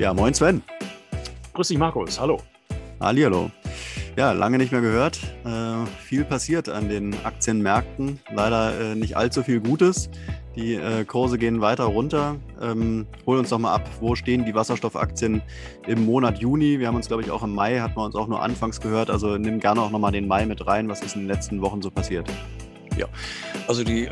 Ja, moin Sven. Grüß dich, Markus. Hallo. Hallihallo. Ja, lange nicht mehr gehört. Äh, viel passiert an den Aktienmärkten. Leider äh, nicht allzu viel Gutes. Die äh, Kurse gehen weiter runter. Ähm, hol uns doch mal ab, wo stehen die Wasserstoffaktien im Monat Juni? Wir haben uns, glaube ich, auch im Mai, hatten wir uns auch nur anfangs gehört. Also nimm gerne auch nochmal den Mai mit rein. Was ist in den letzten Wochen so passiert? Ja, also die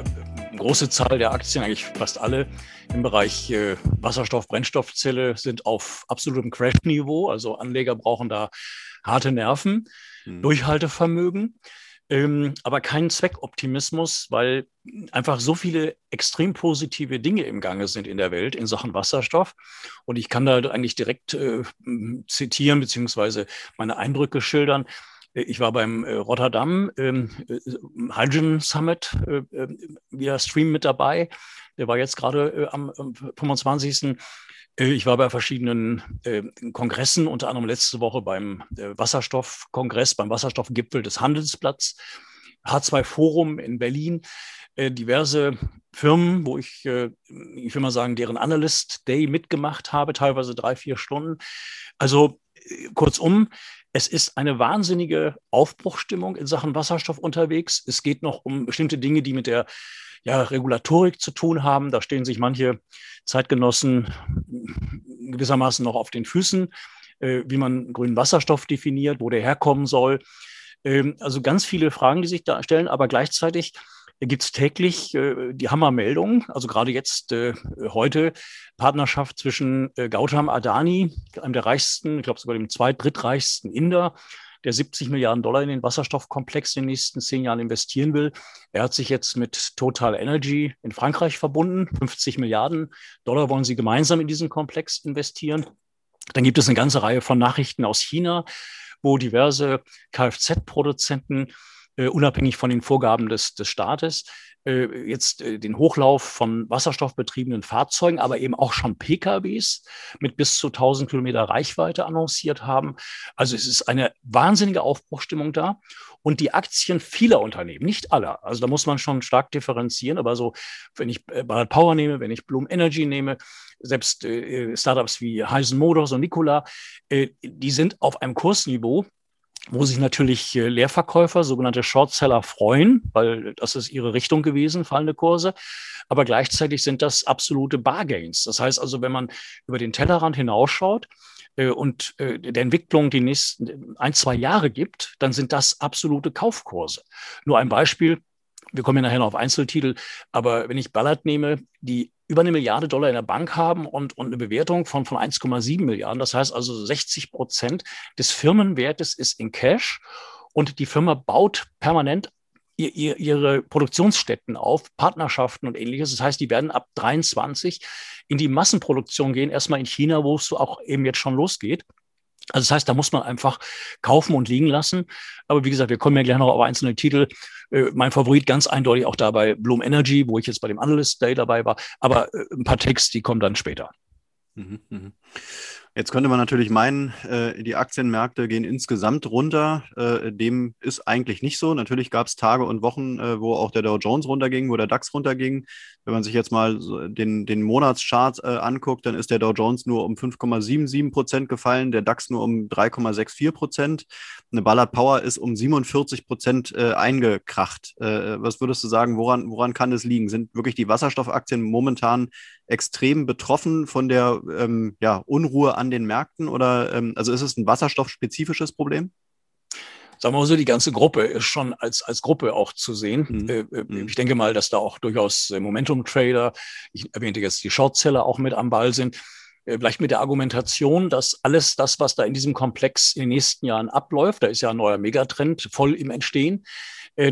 große Zahl der Aktien, eigentlich fast alle im Bereich äh, Wasserstoff, Brennstoffzelle sind auf absolutem Crash-Niveau. Also Anleger brauchen da harte Nerven, mhm. Durchhaltevermögen, ähm, aber keinen Zweckoptimismus, weil einfach so viele extrem positive Dinge im Gange sind in der Welt in Sachen Wasserstoff. Und ich kann da eigentlich direkt äh, zitieren beziehungsweise meine Eindrücke schildern. Ich war beim äh, Rotterdam ähm, äh, Hydrogen Summit äh, via Stream mit dabei. Der war jetzt gerade am 25. Ich war bei verschiedenen Kongressen, unter anderem letzte Woche beim Wasserstoffkongress, beim Wasserstoffgipfel des Handelsplatz, H2 Forum in Berlin, diverse Firmen, wo ich, ich will mal sagen, deren Analyst Day mitgemacht habe, teilweise drei, vier Stunden. Also kurzum, es ist eine wahnsinnige Aufbruchstimmung in Sachen Wasserstoff unterwegs. Es geht noch um bestimmte Dinge, die mit der ja, Regulatorik zu tun haben. Da stehen sich manche Zeitgenossen gewissermaßen noch auf den Füßen, äh, wie man grünen Wasserstoff definiert, wo der herkommen soll. Ähm, also ganz viele Fragen, die sich da stellen, aber gleichzeitig gibt es täglich äh, die Hammermeldung, also gerade jetzt äh, heute, Partnerschaft zwischen äh, Gautam Adani, einem der reichsten, ich glaube sogar dem zweit-, drittreichsten Inder, der 70 Milliarden Dollar in den Wasserstoffkomplex in den nächsten zehn Jahren investieren will. Er hat sich jetzt mit Total Energy in Frankreich verbunden. 50 Milliarden Dollar wollen sie gemeinsam in diesen Komplex investieren. Dann gibt es eine ganze Reihe von Nachrichten aus China, wo diverse Kfz-Produzenten unabhängig von den Vorgaben des, des Staates, äh, jetzt äh, den Hochlauf von wasserstoffbetriebenen Fahrzeugen, aber eben auch schon PKWs mit bis zu 1000 Kilometer Reichweite annonciert haben. Also es ist eine wahnsinnige Aufbruchstimmung da. Und die Aktien vieler Unternehmen, nicht aller, also da muss man schon stark differenzieren, aber so, wenn ich Ballard Power nehme, wenn ich Bloom Energy nehme, selbst äh, Startups wie Heisen Motors und Nikola, äh, die sind auf einem Kursniveau, wo sich natürlich äh, Leerverkäufer, sogenannte Shortseller, freuen, weil das ist ihre Richtung gewesen, fallende Kurse. Aber gleichzeitig sind das absolute Bargains. Das heißt also, wenn man über den Tellerrand hinausschaut, äh, und äh, der Entwicklung die nächsten ein, zwei Jahre gibt, dann sind das absolute Kaufkurse. Nur ein Beispiel. Wir kommen ja nachher noch auf Einzeltitel. Aber wenn ich Ballard nehme, die über eine Milliarde Dollar in der Bank haben und, und eine Bewertung von, von 1,7 Milliarden. Das heißt also 60 Prozent des Firmenwertes ist in Cash und die Firma baut permanent ihr, ihre Produktionsstätten auf, Partnerschaften und ähnliches. Das heißt, die werden ab 23 in die Massenproduktion gehen, erstmal in China, wo es auch eben jetzt schon losgeht. Also das heißt, da muss man einfach kaufen und liegen lassen. Aber wie gesagt, wir kommen ja gleich noch auf einzelne Titel. Äh, mein Favorit ganz eindeutig auch dabei Bloom Energy, wo ich jetzt bei dem Analyst Day dabei war. Aber äh, ein paar Ticks, die kommen dann später. Mhm, mh. Jetzt könnte man natürlich meinen, äh, die Aktienmärkte gehen insgesamt runter. Äh, dem ist eigentlich nicht so. Natürlich gab es Tage und Wochen, äh, wo auch der Dow Jones runterging, wo der DAX runterging. Wenn man sich jetzt mal den, den Monatschart äh, anguckt, dann ist der Dow Jones nur um 5,77 Prozent gefallen, der DAX nur um 3,64 Prozent. Eine Ballard Power ist um 47 Prozent äh, eingekracht. Äh, was würdest du sagen, woran, woran kann es liegen? Sind wirklich die Wasserstoffaktien momentan extrem betroffen von der ähm, ja, Unruhe an den Märkten? Oder ähm, also ist es ein wasserstoffspezifisches Problem? sagen wir mal so, die ganze Gruppe ist schon als, als Gruppe auch zu sehen. Mhm. Äh, äh mhm. ich denke mal, dass da auch durchaus äh, Momentum-Trader, ich erwähnte jetzt die Shortseller auch mit am Ball sind. Vielleicht mit der Argumentation, dass alles das, was da in diesem Komplex in den nächsten Jahren abläuft, da ist ja ein neuer Megatrend voll im Entstehen,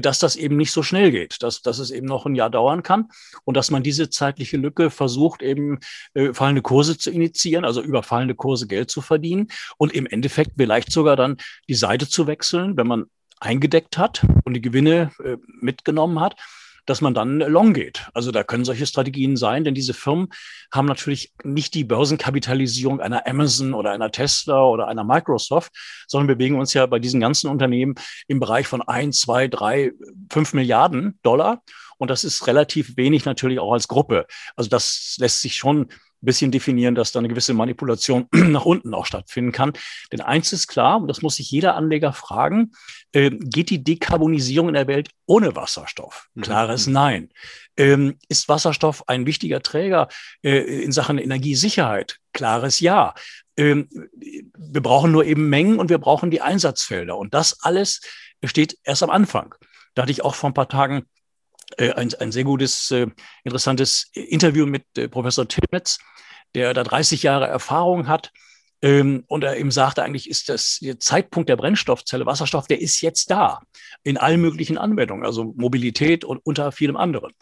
dass das eben nicht so schnell geht, dass, dass es eben noch ein Jahr dauern kann und dass man diese zeitliche Lücke versucht, eben äh, fallende Kurse zu initiieren, also über fallende Kurse Geld zu verdienen und im Endeffekt vielleicht sogar dann die Seite zu wechseln, wenn man eingedeckt hat und die Gewinne äh, mitgenommen hat dass man dann long geht. Also da können solche Strategien sein, denn diese Firmen haben natürlich nicht die Börsenkapitalisierung einer Amazon oder einer Tesla oder einer Microsoft, sondern bewegen uns ja bei diesen ganzen Unternehmen im Bereich von ein, zwei, drei, fünf Milliarden Dollar. Und das ist relativ wenig natürlich auch als Gruppe. Also das lässt sich schon bisschen definieren, dass da eine gewisse Manipulation nach unten auch stattfinden kann. Denn eins ist klar, und das muss sich jeder Anleger fragen, äh, geht die Dekarbonisierung in der Welt ohne Wasserstoff? Mhm. Klares mhm. Nein. Ähm, ist Wasserstoff ein wichtiger Träger äh, in Sachen Energiesicherheit? Klares Ja. Ähm, wir brauchen nur eben Mengen und wir brauchen die Einsatzfelder. Und das alles steht erst am Anfang. Da hatte ich auch vor ein paar Tagen ein, ein sehr gutes, äh, interessantes Interview mit äh, Professor Tilmetz, der da 30 Jahre Erfahrung hat. Ähm, und er eben sagte, eigentlich ist das der Zeitpunkt der Brennstoffzelle, Wasserstoff, der ist jetzt da in allen möglichen Anwendungen, also Mobilität und unter vielem anderen.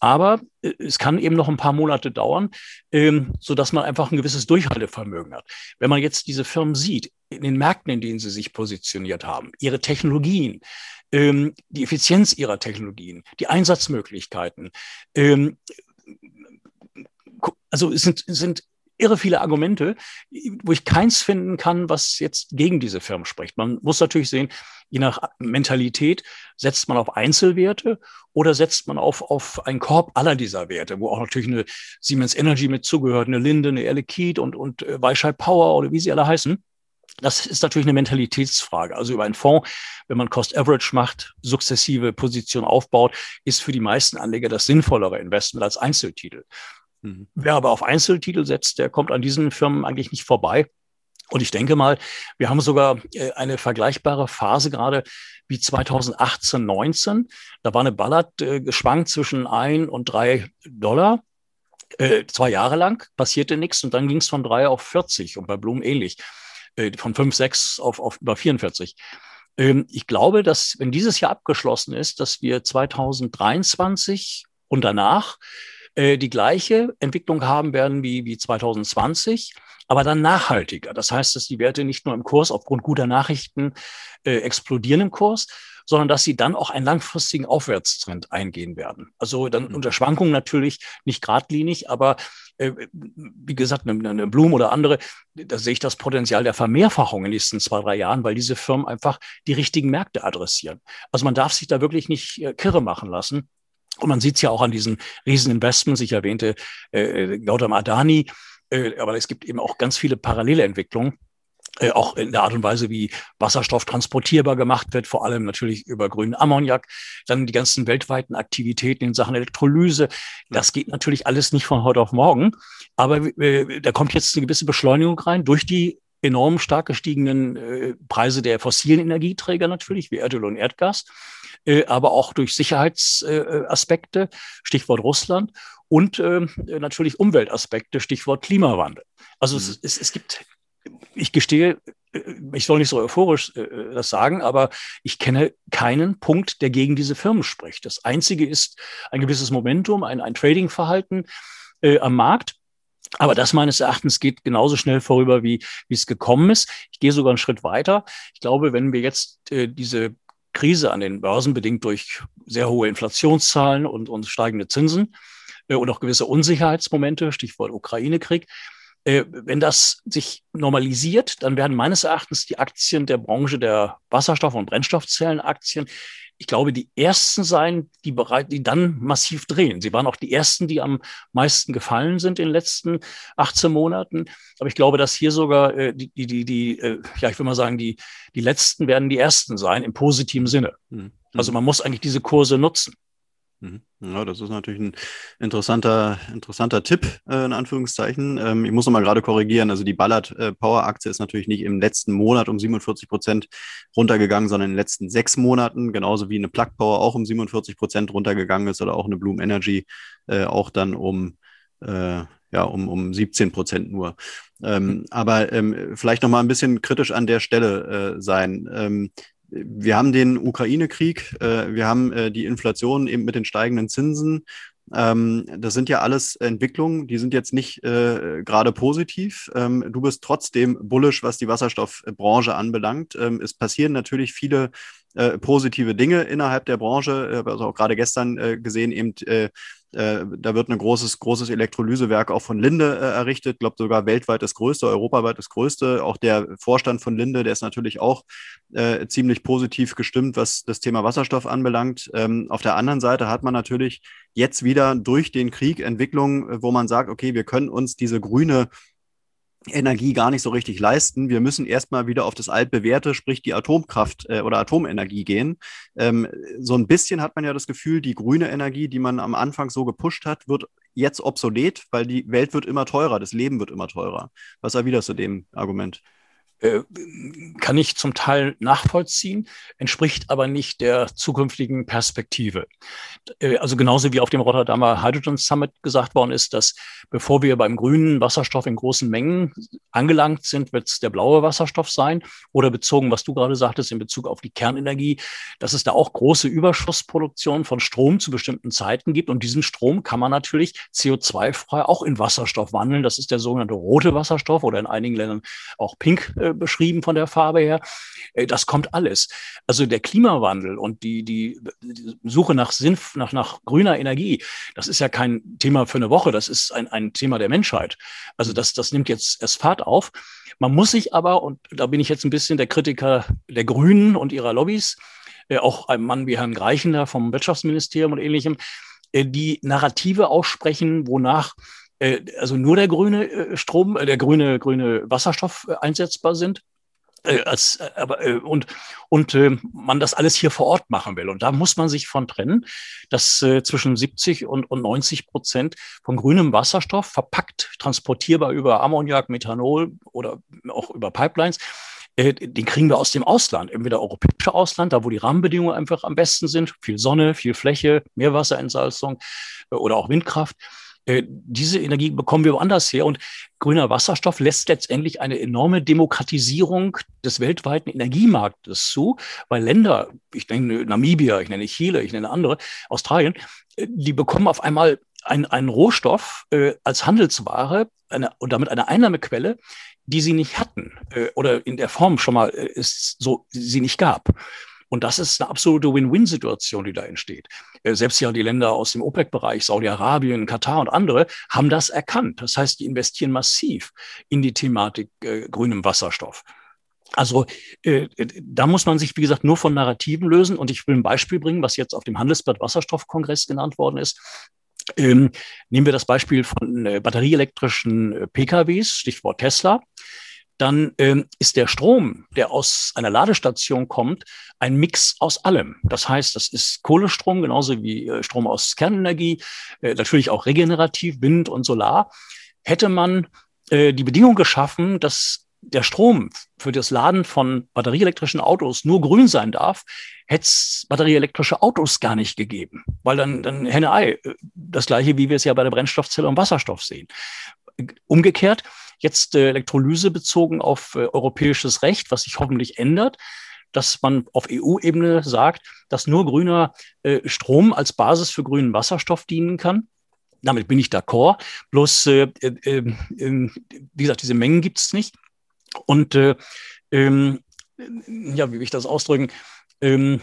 Aber es kann eben noch ein paar Monate dauern, ähm, sodass man einfach ein gewisses Durchhaltevermögen hat. Wenn man jetzt diese Firmen sieht, in den Märkten, in denen sie sich positioniert haben, ihre Technologien, ähm, die Effizienz ihrer Technologien, die Einsatzmöglichkeiten. Ähm, also es sind, sind irre viele Argumente, wo ich keins finden kann, was jetzt gegen diese Firmen spricht. Man muss natürlich sehen, je nach Mentalität setzt man auf Einzelwerte oder setzt man auf, auf einen Korb aller dieser Werte, wo auch natürlich eine Siemens Energy mit zugehört, eine Linde, eine Air Liquide und, und äh, Power oder wie sie alle heißen. Das ist natürlich eine Mentalitätsfrage. Also über einen Fonds, wenn man Cost Average macht, sukzessive Position aufbaut, ist für die meisten Anleger das sinnvollere Investment als Einzeltitel. Mhm. Wer aber auf Einzeltitel setzt, der kommt an diesen Firmen eigentlich nicht vorbei. Und ich denke mal, wir haben sogar äh, eine vergleichbare Phase gerade wie 2018, 19. Da war eine Ballard äh, geschwankt zwischen ein und drei Dollar. Äh, zwei Jahre lang passierte nichts und dann ging es von drei auf 40 und bei Blumen ähnlich. Äh, von 5, 6 auf, auf über 44. Ähm, ich glaube, dass wenn dieses Jahr abgeschlossen ist, dass wir 2023 und danach äh, die gleiche Entwicklung haben werden wie, wie 2020, aber dann nachhaltiger. Das heißt, dass die Werte nicht nur im Kurs aufgrund guter Nachrichten äh, explodieren im Kurs, sondern dass sie dann auch einen langfristigen Aufwärtstrend eingehen werden. Also dann mhm. unter Schwankungen natürlich nicht geradlinig, aber äh, wie gesagt, eine, eine Blum oder andere, da sehe ich das Potenzial der Vermehrfachung in den nächsten zwei, drei Jahren, weil diese Firmen einfach die richtigen Märkte adressieren. Also man darf sich da wirklich nicht äh, kirre machen lassen. Und man sieht es ja auch an diesen riesen Investments. Ich erwähnte äh, Gautam Adani, äh, aber es gibt eben auch ganz viele parallele Entwicklungen. Äh, auch in der Art und Weise, wie Wasserstoff transportierbar gemacht wird, vor allem natürlich über grünen Ammoniak, dann die ganzen weltweiten Aktivitäten in Sachen Elektrolyse. Das geht natürlich alles nicht von heute auf morgen, aber äh, da kommt jetzt eine gewisse Beschleunigung rein durch die enorm stark gestiegenen äh, Preise der fossilen Energieträger natürlich, wie Erdöl und Erdgas, äh, aber auch durch Sicherheitsaspekte, Stichwort Russland, und äh, natürlich Umweltaspekte, Stichwort Klimawandel. Also mhm. es, es, es gibt ich gestehe, äh, ich soll nicht so euphorisch äh, das sagen, aber ich kenne keinen Punkt, der gegen diese Firmen spricht. Das Einzige ist ein gewisses Momentum, ein, ein Trading-Verhalten äh, am Markt. Aber das meines Erachtens geht genauso schnell vorüber, wie, wie es gekommen ist. Ich gehe sogar einen Schritt weiter. Ich glaube, wenn wir jetzt äh, diese Krise an den Börsen bedingt durch sehr hohe Inflationszahlen und, und steigende Zinsen äh, und auch gewisse Unsicherheitsmomente, Stichwort Ukraine-Krieg, äh, wenn das sich normalisiert, dann werden meines Erachtens die Aktien der Branche der Wasserstoff- und Brennstoffzellenaktien, ich glaube, die ersten sein, die bereit, die dann massiv drehen. Sie waren auch die ersten, die am meisten gefallen sind in den letzten 18 Monaten. Aber ich glaube, dass hier sogar äh, die, die, die, äh, ja, ich will mal sagen, die, die letzten werden die ersten sein im positiven Sinne. Mhm. Also man muss eigentlich diese Kurse nutzen. Mhm. Ja, das ist natürlich ein interessanter, interessanter Tipp, äh, in Anführungszeichen. Ähm, ich muss noch mal gerade korrigieren. Also die Ballard äh, Power Aktie ist natürlich nicht im letzten Monat um 47 Prozent runtergegangen, sondern in den letzten sechs Monaten, genauso wie eine Plug Power auch um 47 Prozent runtergegangen ist oder auch eine Bloom Energy äh, auch dann um, äh, ja, um, um 17 Prozent nur. Ähm, aber ähm, vielleicht noch mal ein bisschen kritisch an der Stelle äh, sein. Wir haben den Ukraine-Krieg, äh, wir haben äh, die Inflation eben mit den steigenden Zinsen. Ähm, das sind ja alles Entwicklungen, die sind jetzt nicht äh, gerade positiv. Ähm, du bist trotzdem bullish, was die Wasserstoffbranche anbelangt. Ähm, es passieren natürlich viele äh, positive Dinge innerhalb der Branche. Also auch gerade gestern äh, gesehen, eben äh, äh, da wird ein großes, großes Elektrolysewerk auch von Linde äh, errichtet. Ich glaube sogar weltweit das größte, europaweit das größte. Auch der Vorstand von Linde, der ist natürlich auch äh, ziemlich positiv gestimmt, was das Thema Wasserstoff anbelangt. Ähm, auf der anderen Seite hat man natürlich jetzt wieder durch den Krieg Entwicklungen, wo man sagt, okay, wir können uns diese grüne Energie gar nicht so richtig leisten. Wir müssen erstmal wieder auf das altbewährte, sprich die Atomkraft äh, oder Atomenergie gehen. Ähm, so ein bisschen hat man ja das Gefühl, die grüne Energie, die man am Anfang so gepusht hat, wird jetzt obsolet, weil die Welt wird immer teurer, das Leben wird immer teurer. Was erwiderst du dem Argument? Äh, kann ich zum Teil nachvollziehen, entspricht aber nicht der zukünftigen Perspektive. Äh, also genauso wie auf dem Rotterdamer Hydrogen Summit gesagt worden ist, dass bevor wir beim grünen Wasserstoff in großen Mengen angelangt sind, wird es der blaue Wasserstoff sein. Oder bezogen, was du gerade sagtest, in Bezug auf die Kernenergie, dass es da auch große Überschussproduktion von Strom zu bestimmten Zeiten gibt. Und diesen Strom kann man natürlich CO2-frei auch in Wasserstoff wandeln. Das ist der sogenannte rote Wasserstoff oder in einigen Ländern auch pink beschrieben von der Farbe her. Äh, das kommt alles. Also der Klimawandel und die, die, Suche nach Sinn, nach, nach grüner Energie, das ist ja kein Thema für eine Woche, das ist ein, ein Thema der Menschheit. Also das, das nimmt jetzt erst Fahrt auf. Man muss sich aber, und da bin ich jetzt ein bisschen der Kritiker der Grünen und ihrer Lobbys, äh, auch ein Mann wie Herrn Greichender vom Wirtschaftsministerium und ähnlichem, äh, die Narrative aussprechen, wonach also nur der grüne äh, Strom, äh, der grüne, grüne Wasserstoff einsetzbar sind. als, aber, und und man das alles hier vor Ort machen will. Und da muss man sich von trennen, dass zwischen 70 und, und 90 Prozent von grünem Wasserstoff verpackt, transportierbar über Ammoniak, Methanol oder auch über Pipelines, den kriegen wir aus dem Ausland, entweder europäische Ausland, da wo die Rahmenbedingungen einfach am besten sind, viel Sonne, viel Fläche, Meerwasserentsalzung oder auch Windkraft. Äh, diese Energie bekommen wir woanders her. Und grüner Wasserstoff lässt letztendlich eine enorme Demokratisierung des weltweiten Energiemarktes zu, weil Länder, ich nenne Namibia, ich nenne Chile, ich nenne andere, Australien, äh, die bekommen auf einmal einen, einen Rohstoff äh, als Handelsware eine, und damit eine Einnahmequelle, die sie nicht hatten äh, oder in der Form schon mal äh, ist so sie nicht gab. Und das ist eine absolute Win-Win-Situation, die da entsteht. Äh, selbst ja die Länder aus dem OPEC-Bereich, Saudi-Arabien, Katar und andere, haben das erkannt. Das heißt, die investieren massiv in die Thematik äh, grünem Wasserstoff. Also äh, da muss man sich, wie gesagt, nur von Narrativen lösen. Und ich will ein Beispiel bringen, was jetzt auf dem Handelsblatt Wasserstoffkongress genannt worden ist. Ähm, nehmen wir das Beispiel von äh, batterieelektrischen äh, PKWs, Stichwort Tesla dann ähm, ist der Strom, der aus einer Ladestation kommt, ein Mix aus allem. Das heißt, das ist Kohlestrom, genauso wie äh, Strom aus Kernenergie, äh, natürlich auch regenerativ, Wind und Solar. Hätte man äh, die Bedingung geschaffen, dass der Strom für das Laden von batterieelektrischen Autos nur grün sein darf, hätte es batterieelektrische Autos gar nicht gegeben. Weil dann, dann Henne-Ei, äh, das gleiche, wie wir es ja bei der Brennstoffzelle und Wasserstoff sehen. Umgekehrt, jetzt äh, Elektrolyse bezogen auf äh, europäisches Recht, was sich hoffentlich ändert, dass man auf EU-Ebene sagt, dass nur grüner äh, Strom als Basis für grünen Wasserstoff dienen kann. Damit bin ich d'accord. Bloß, äh, äh, äh, wie gesagt, diese Mengen gibt es nicht. Und äh, ähm, ja, wie will ich das ausdrücken? Ähm,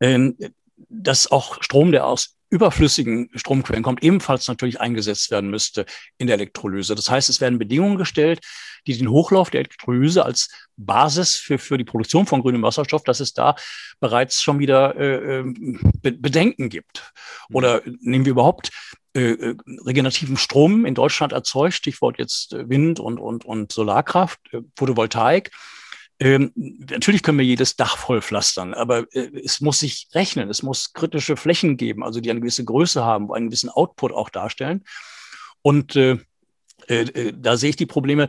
ähm, dass auch Strom, der aus überflüssigen Stromquellen kommt, ebenfalls natürlich eingesetzt werden müsste in der Elektrolyse. Das heißt, es werden Bedingungen gestellt, die den Hochlauf der Elektrolyse als Basis für, für die Produktion von grünem Wasserstoff, dass es da bereits schon wieder äh, ähm, Be Bedenken gibt. Oder nehmen wir überhaupt äh, äh, regenerativen Strom in Deutschland erzeugt, Stichwort jetzt äh, Wind und, und, und Solarkraft, äh, Photovoltaik ähm, natürlich können wir jedes Dach vollpflastern, aber äh, es muss sich rechnen. Es muss kritische Flächen geben, also die eine gewisse Größe haben, einen gewissen Output auch darstellen. Und äh, äh, äh, da sehe ich die Probleme.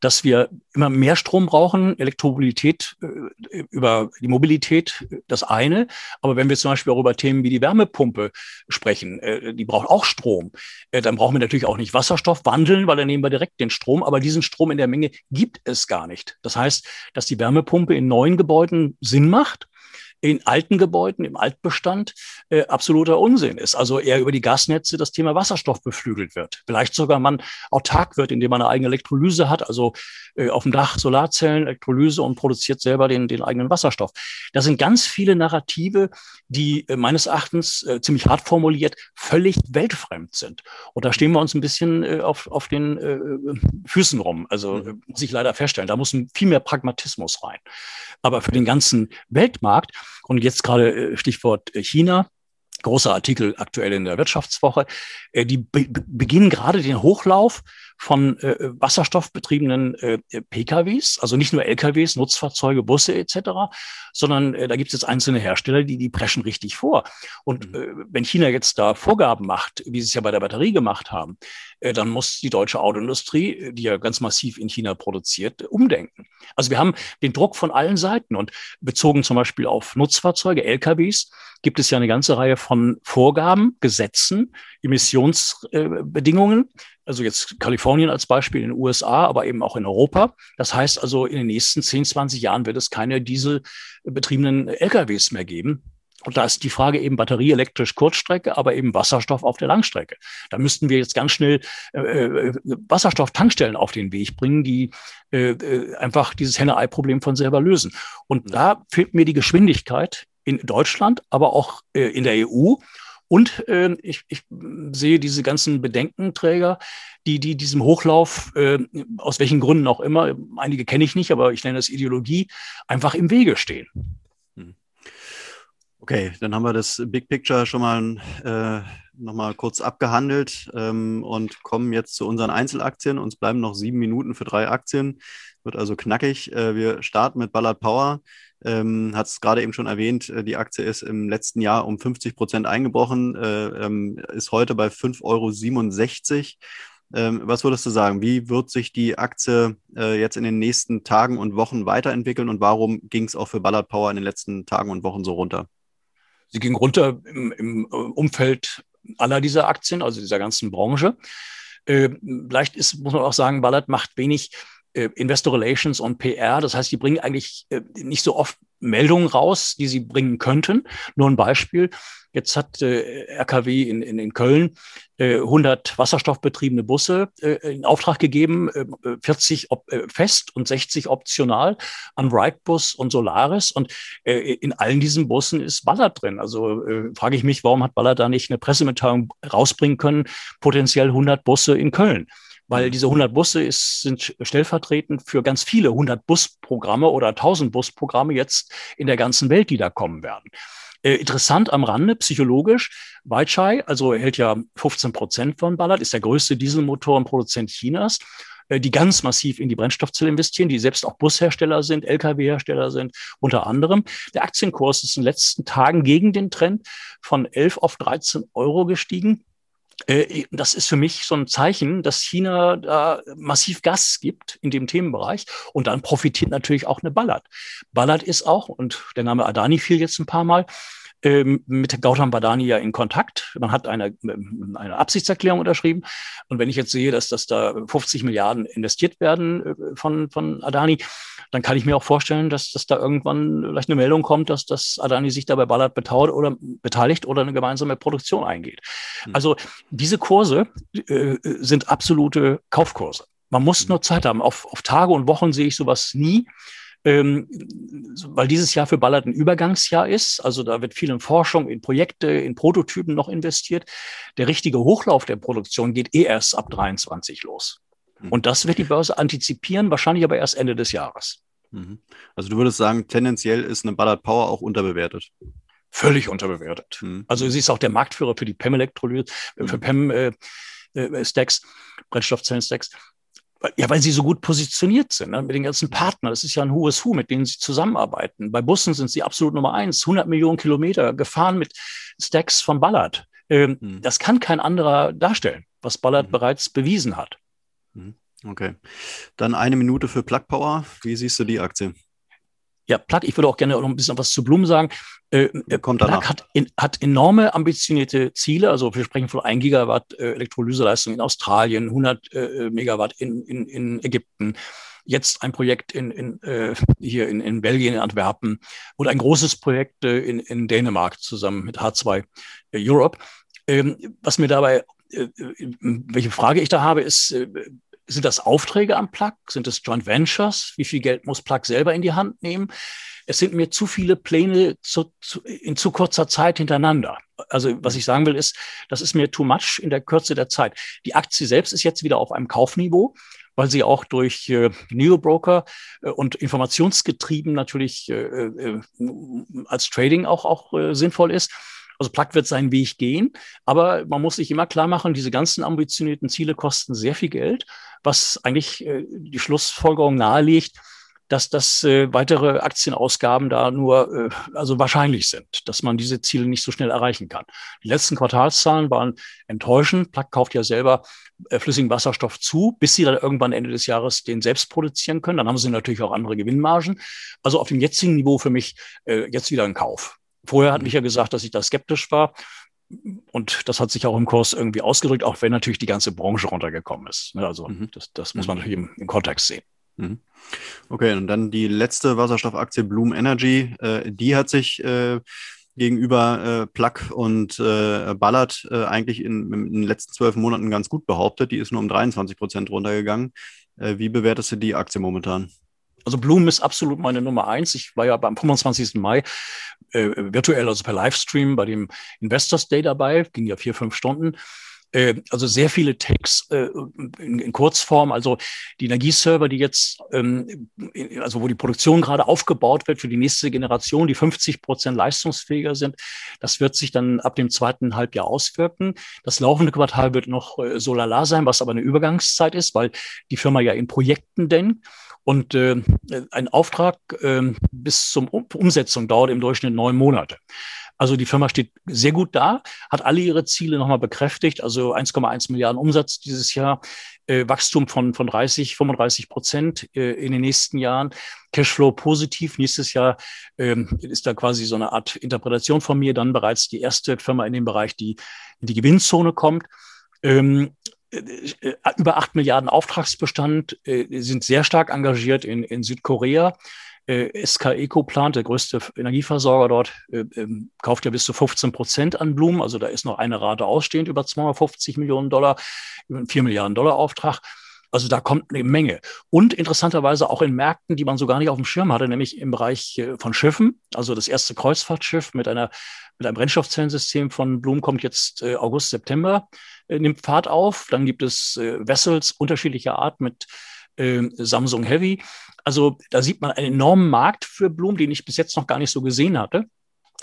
Dass wir immer mehr Strom brauchen, Elektromobilität äh, über die Mobilität das eine. Aber wenn wir zum Beispiel auch über Themen wie die Wärmepumpe sprechen, äh, die braucht auch Strom, äh, dann brauchen wir natürlich auch nicht Wasserstoff wandeln, weil dann nehmen wir direkt den Strom. Aber diesen Strom in der Menge gibt es gar nicht. Das heißt, dass die Wärmepumpe in neuen Gebäuden Sinn macht in alten Gebäuden, im Altbestand, äh, absoluter Unsinn ist. Also eher über die Gasnetze das Thema Wasserstoff beflügelt wird. Vielleicht sogar man autark wird, indem man eine eigene Elektrolyse hat, also äh, auf dem Dach Solarzellen, Elektrolyse und produziert selber den, den eigenen Wasserstoff. Das sind ganz viele Narrative, die äh, meines Erachtens äh, ziemlich hart formuliert völlig weltfremd sind. Und da stehen wir uns ein bisschen äh, auf, auf den äh, Füßen rum. Also mhm. Äh, muss ich leider feststellen, da muss viel mehr Pragmatismus rein. Aber für den ganzen Weltmarkt und jetzt gerade äh, Stichwort äh, China, großer Artikel aktuell in der Wirtschaftswoche, äh, die be beginnen gerade den Hochlauf von äh, wasserstoffbetriebenen äh, PKWs, also nicht nur LKWs, Nutzfahrzeuge, Busse etc., sondern äh, da gibt es jetzt einzelne Hersteller, die die preschen richtig vor. Und mhm. äh, wenn China jetzt da Vorgaben macht, wie sie es ja bei der Batterie gemacht haben, äh, dann muss die deutsche Autoindustrie, die ja ganz massiv in China produziert, umdenken. Also wir haben den Druck von allen Seiten und bezogen zum Beispiel auf Nutzfahrzeuge, LKWs, gibt es ja eine ganze Reihe von Vorgaben, Gesetzen, Emissionsbedingungen, also jetzt Kalifornien als Beispiel in den USA, aber eben auch in Europa. Das heißt also, in den nächsten 10, 20 Jahren wird es keine dieselbetriebenen LKWs mehr geben. Und da ist die Frage eben Batterie elektrisch Kurzstrecke, aber eben Wasserstoff auf der Langstrecke. Da müssten wir jetzt ganz schnell äh, äh Wasserstofftankstellen auf den Weg bringen, die äh, äh, einfach dieses Henne-Ei-Problem von selber lösen. Und da fehlt mir die Geschwindigkeit in Deutschland, aber auch äh, in der EU. Und äh, ich, ich sehe diese ganzen Bedenkenträger, die, die diesem Hochlauf, äh, aus welchen Gründen auch immer, einige kenne ich nicht, aber ich nenne das Ideologie, einfach im Wege stehen. Hm. Okay, dann haben wir das Big Picture schon mal äh, nochmal kurz abgehandelt ähm, und kommen jetzt zu unseren Einzelaktien. Uns bleiben noch sieben Minuten für drei Aktien. Wird also knackig. Äh, wir starten mit Ballard Power ähm, hat es gerade eben schon erwähnt, äh, die Aktie ist im letzten Jahr um 50 Prozent eingebrochen, äh, ähm, ist heute bei 5,67 Euro. Ähm, was würdest du sagen? Wie wird sich die Aktie äh, jetzt in den nächsten Tagen und Wochen weiterentwickeln und warum ging es auch für Ballard Power in den letzten Tagen und Wochen so runter? Sie ging runter im, im äh, Umfeld aller dieser Aktien, also dieser ganzen Branche. Äh, vielleicht ist, muss man auch sagen, Ballard macht wenig Investor Relations und PR. Das heißt, die bringen eigentlich äh, nicht so oft Meldungen raus, die sie bringen könnten. Nur ein Beispiel. Jetzt hat äh, RKW in, in, in Köln äh, 100 wasserstoffbetriebene Busse äh, in Auftrag gegeben, äh, 40 op, äh, fest und 60 optional an Wrightbus und Solaris. Und äh, in allen diesen Bussen ist Ballard drin. Also äh, frage ich mich, warum hat Ballard da nicht eine Pressemitteilung rausbringen können, potenziell 100 Busse in Köln? Weil mhm. diese 100 Busse ist, sind stellvertretend für ganz viele 100 Busprogramme oder 1000 Busprogramme jetzt in der ganzen Welt, die da kommen werden. Äh, interessant am Rande, psychologisch, Weichai, also hält ja 15 Prozent von Ballard, ist der größte Dieselmotorenproduzent Chinas, äh, die ganz massiv in die Brennstoffzelle investieren, die selbst auch Bushersteller sind, Lkw-Hersteller sind, unter anderem. Der Aktienkurs ist in den letzten Tagen gegen den Trend von 11 auf 13 Euro gestiegen. Äh, das ist für mich so ein Zeichen, dass China da massiv Gas gibt in dem Themenbereich und dann profitiert natürlich auch eine Ballard. Ballard ist auch, und der Name Adani fiel jetzt ein paar Mal, ähm, mit Gautam Badani ja in Kontakt. Man hat eine, eine Absichtserklärung unterschrieben. Und wenn ich jetzt sehe, dass das da 50 Milliarden investiert werden äh, von, von Adani, dann kann ich mir auch vorstellen, dass, dass da irgendwann vielleicht eine Meldung kommt, dass, dass Adani sich dabei Ballard betaut oder beteiligt oder eine gemeinsame Produktion eingeht. Mhm. Also diese Kurse äh, sind absolute Kaufkurse. Man muss hm. nur Zeit haben. Auf, auf Tage und Wochen sehe ich sowas nie ähm, weil dieses Jahr für Ballard ein Übergangsjahr ist. Also da wird viel in Forschung, in Projekte, in Prototypen noch investiert. Der richtige Hochlauf der Produktion geht eh erst ab 23 los. Mhm. Und das wird die Börse antizipieren, wahrscheinlich aber erst Ende des Jahres. Mhm. Also du würdest sagen, tendenziell ist eine Ballard Power auch unterbewertet. Völlig unterbewertet. Mhm. Also sie ist auch der Marktführer für die PEM-Elektrolyse, äh, für PEM-Stacks, äh, äh, Brennstoffzellen-Stacks. Ja, weil sie so gut positioniert sind ne? mit den ganzen Partnern. Das ist ja ein hohes Hu, mit denen sie zusammenarbeiten. Bei Bussen sind sie absolut Nummer eins. 100 Millionen Kilometer gefahren mit Stacks von Ballard. Ähm, mhm. Das kann kein anderer darstellen, was Ballard mhm. bereits bewiesen hat. Okay. Dann eine Minute für Plug Power. Wie siehst du die Aktie? Ja, Plug, ich würde auch gerne noch ein bisschen was zu Blumen sagen. Äh, Kommt Plug hat, in, hat enorme ambitionierte Ziele. Also wir sprechen von 1 Gigawatt äh, Elektrolyseleistung in Australien, 100 äh, Megawatt in, in, in Ägypten. Jetzt ein Projekt in, in, äh, hier in, in Belgien, in Antwerpen und ein großes Projekt äh, in, in Dänemark zusammen mit H2 äh, Europe. Ähm, was mir dabei, äh, äh, welche Frage ich da habe, ist, äh, sind das Aufträge am Plug? Sind es Joint Ventures? Wie viel Geld muss Plug selber in die Hand nehmen? Es sind mir zu viele Pläne zu, zu, in zu kurzer Zeit hintereinander. Also was ich sagen will ist, das ist mir too much in der Kürze der Zeit. Die Aktie selbst ist jetzt wieder auf einem Kaufniveau weil sie auch durch äh, Neobroker äh, und informationsgetrieben natürlich äh, äh, als Trading auch, auch äh, sinnvoll ist. Also Plug wird seinen Weg gehen, aber man muss sich immer klar machen, diese ganzen ambitionierten Ziele kosten sehr viel Geld, was eigentlich äh, die Schlussfolgerung nahelegt, dass das äh, weitere Aktienausgaben da nur äh, also wahrscheinlich sind, dass man diese Ziele nicht so schnell erreichen kann. Die letzten Quartalszahlen waren enttäuschend. Plug kauft ja selber äh, flüssigen Wasserstoff zu, bis sie dann irgendwann Ende des Jahres den selbst produzieren können. Dann haben sie natürlich auch andere Gewinnmargen. Also auf dem jetzigen Niveau für mich äh, jetzt wieder ein Kauf. Vorher hat mich ja gesagt, dass ich da skeptisch war. Und das hat sich auch im Kurs irgendwie ausgedrückt, auch wenn natürlich die ganze Branche runtergekommen ist. Ne, also mhm. das, das, muss man mhm. natürlich im, im Kontext sehen. Mhm. Okay, und dann die letzte Wasserstoffaktie Bloom Energy, äh, die hat sich äh, gegenüber äh, Plug und äh, Ballard äh, eigentlich in, in, den letzten zwölf Monaten ganz gut behauptet. Die ist nur um 23 Prozent runtergegangen. Äh, wie bewertest du die Aktie momentan? Also Bloom ist absolut meine Nummer eins. Ich war ja beim 25. Mai äh, virtuell, also per Livestream bei dem Investors Day dabei, ging ja vier, fünf Stunden. Äh, also sehr viele Takes äh, in, in, Kurzform, also die Energieserver, die jetzt, ähm, also wo die Produktion gerade aufgebaut wird für die nächste Generation, die 50 Prozent leistungsfähiger sind, das wird sich dann ab dem zweiten Halbjahr auswirken. Das laufende Quartal wird noch äh, so lala sein, was aber eine Übergangszeit ist, weil die Firma ja in Projekten denkt. Und äh, ein Auftrag äh, bis zum um Umsetzung dauert im Durchschnitt neun Monate. Also die Firma steht sehr gut da, hat alle ihre Ziele nochmal bekräftigt. Also 1,1 Milliarden Umsatz dieses Jahr, äh, Wachstum von, von 30, 35 Prozent äh, in den nächsten Jahren, Cashflow positiv. Nächstes Jahr ähm, ist da quasi so eine Art Interpretation von mir, dann bereits die erste Firma in dem Bereich, die in die Gewinnzone kommt. Ähm, äh, über acht Milliarden Auftragsbestand, äh, sind sehr stark engagiert in, in Südkorea. Äh, SK Ecoplant, der größte Energieversorger dort, ähm, kauft ja bis zu 15 Prozent an Blumen. Also da ist noch eine Rate ausstehend über 250 Millionen Dollar, über einen 4 Milliarden Dollar Auftrag. Also da kommt eine Menge. Und interessanterweise auch in Märkten, die man so gar nicht auf dem Schirm hatte, nämlich im Bereich von Schiffen. Also das erste Kreuzfahrtschiff mit einer mit einem Brennstoffzellensystem von Bloom kommt jetzt August, September äh, nimmt Fahrt auf. Dann gibt es äh, Vessels unterschiedlicher Art mit äh, Samsung Heavy. Also da sieht man einen enormen Markt für Bloom, den ich bis jetzt noch gar nicht so gesehen hatte.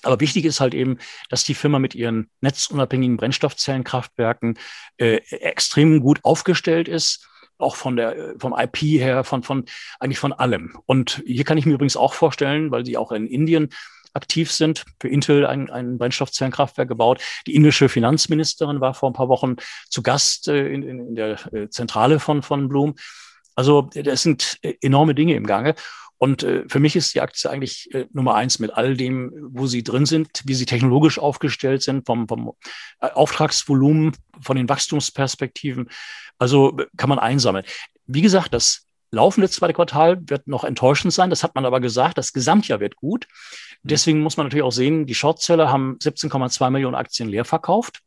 Aber wichtig ist halt eben, dass die Firma mit ihren netzunabhängigen Brennstoffzellenkraftwerken äh, extrem gut aufgestellt ist auch von der vom IP her, von von eigentlich von allem. Und hier kann ich mir übrigens auch vorstellen, weil sie auch in Indien aktiv sind. Für Intel ein, ein Brennstoffzellenkraftwerk gebaut. Die indische Finanzministerin war vor ein paar Wochen zu Gast äh, in, in, der äh, Zentrale von, von Bloom. Also das sind äh, enorme Dinge im Gange. Und äh, für mich ist die Aktie eigentlich äh, Nummer eins mit all dem, wo sie drin sind, wie sie technologisch aufgestellt sind, vom, vom äh, Auftragsvolumen, von den Wachstumsperspektiven. Also kann man einsammeln. Wie gesagt, das laufende zweite Quartal wird noch enttäuschend sein. Das hat man aber gesagt. Das Gesamtjahr wird gut. Mhm. Deswegen muss man natürlich auch sehen, die Shortseller haben 17,2 Millionen Aktien leer verkauft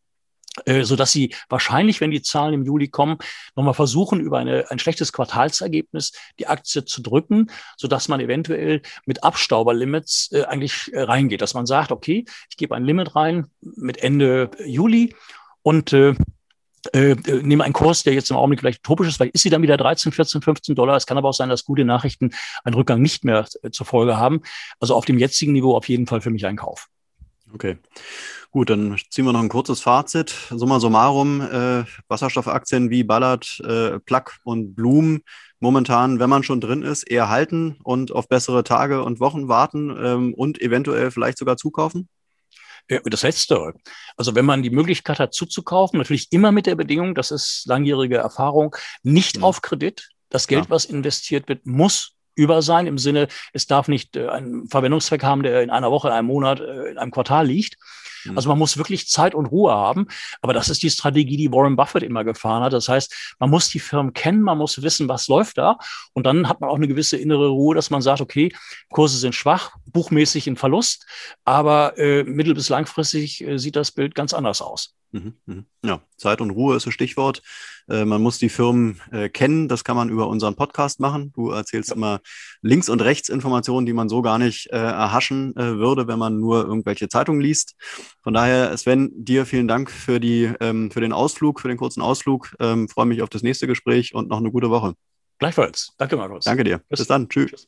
so dass sie wahrscheinlich, wenn die Zahlen im Juli kommen, nochmal versuchen, über eine, ein schlechtes Quartalsergebnis die Aktie zu drücken, so dass man eventuell mit Abstauberlimits äh, eigentlich äh, reingeht, dass man sagt, okay, ich gebe ein Limit rein mit Ende Juli und äh, äh, äh, nehme einen Kurs, der jetzt im Augenblick vielleicht utopisch ist, weil ist sie dann wieder 13, 14, 15 Dollar. Es kann aber auch sein, dass gute Nachrichten einen Rückgang nicht mehr äh, zur Folge haben. Also auf dem jetzigen Niveau auf jeden Fall für mich ein Kauf. Okay. Gut, dann ziehen wir noch ein kurzes Fazit. Summa summarum, äh, Wasserstoffaktien wie Ballard, äh, Plug und Bloom momentan, wenn man schon drin ist, eher halten und auf bessere Tage und Wochen warten ähm, und eventuell vielleicht sogar zukaufen? Das Letztere. Also wenn man die Möglichkeit hat zuzukaufen, natürlich immer mit der Bedingung, das ist langjährige Erfahrung, nicht mhm. auf Kredit. Das Geld, ja. was investiert wird, muss über sein, im Sinne, es darf nicht äh, einen Verwendungszweck haben, der in einer Woche, in einem Monat, äh, in einem Quartal liegt. Mhm. Also man muss wirklich Zeit und Ruhe haben. Aber das ist die Strategie, die Warren Buffett immer gefahren hat. Das heißt, man muss die Firmen kennen, man muss wissen, was läuft da. Und dann hat man auch eine gewisse innere Ruhe, dass man sagt, okay, Kurse sind schwach, buchmäßig in Verlust, aber äh, mittel- bis langfristig äh, sieht das Bild ganz anders aus. Mhm, mhm. Ja, Zeit und Ruhe ist das Stichwort. Äh, man muss die Firmen äh, kennen. Das kann man über unseren Podcast machen. Du erzählst ja. immer links und rechts Informationen, die man so gar nicht äh, erhaschen äh, würde, wenn man nur irgendwelche Zeitungen liest. Von daher, Sven, dir vielen Dank für, die, ähm, für den Ausflug, für den kurzen Ausflug. Ähm, freue mich auf das nächste Gespräch und noch eine gute Woche. Gleichfalls. Danke, Markus. Danke dir. Bis, Bis dann. Tschüss. Tschüss.